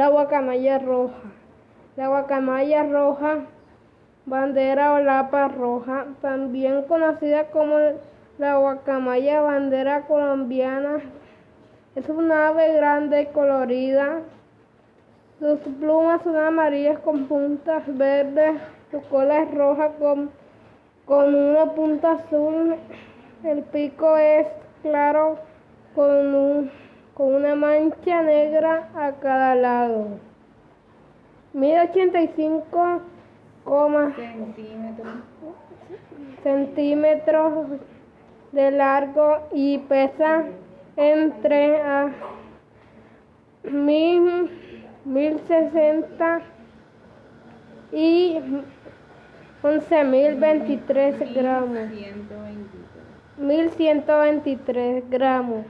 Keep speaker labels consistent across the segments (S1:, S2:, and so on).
S1: la guacamaya roja. La guacamaya roja, bandera o lapa roja, también conocida como la guacamaya bandera colombiana, es una ave grande y colorida. Sus plumas son amarillas con puntas verdes, su cola es roja con, con una punta azul, el pico es claro con un con una mancha negra a cada lado. Mide 85 centímetros de largo y pesa entre a mil, 1060 y 11.023 gramos. 1123 gramos.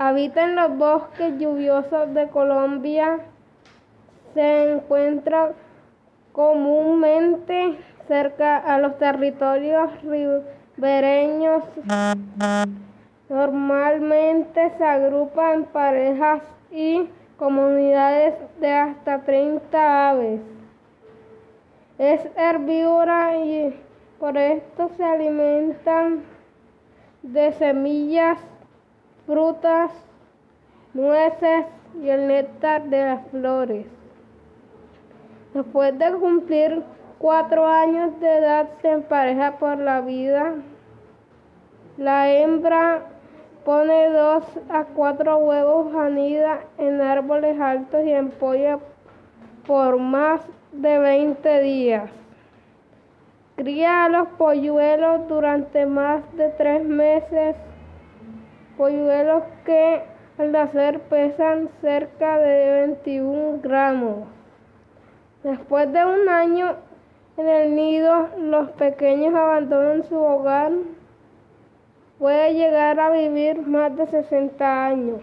S1: Habita en los bosques lluviosos de Colombia. Se encuentra comúnmente cerca a los territorios ribereños. Normalmente se agrupa en parejas y comunidades de hasta 30 aves. Es herbívora y por esto se alimentan de semillas frutas, nueces y el néctar de las flores. Después de cumplir cuatro años de edad se empareja por la vida. La hembra pone dos a cuatro huevos, anida en árboles altos y empolla por más de 20 días. Cría a los polluelos durante más de tres meses polluelos que al nacer pesan cerca de 21 gramos. Después de un año en el nido, los pequeños abandonan su hogar. Puede llegar a vivir más de 60 años.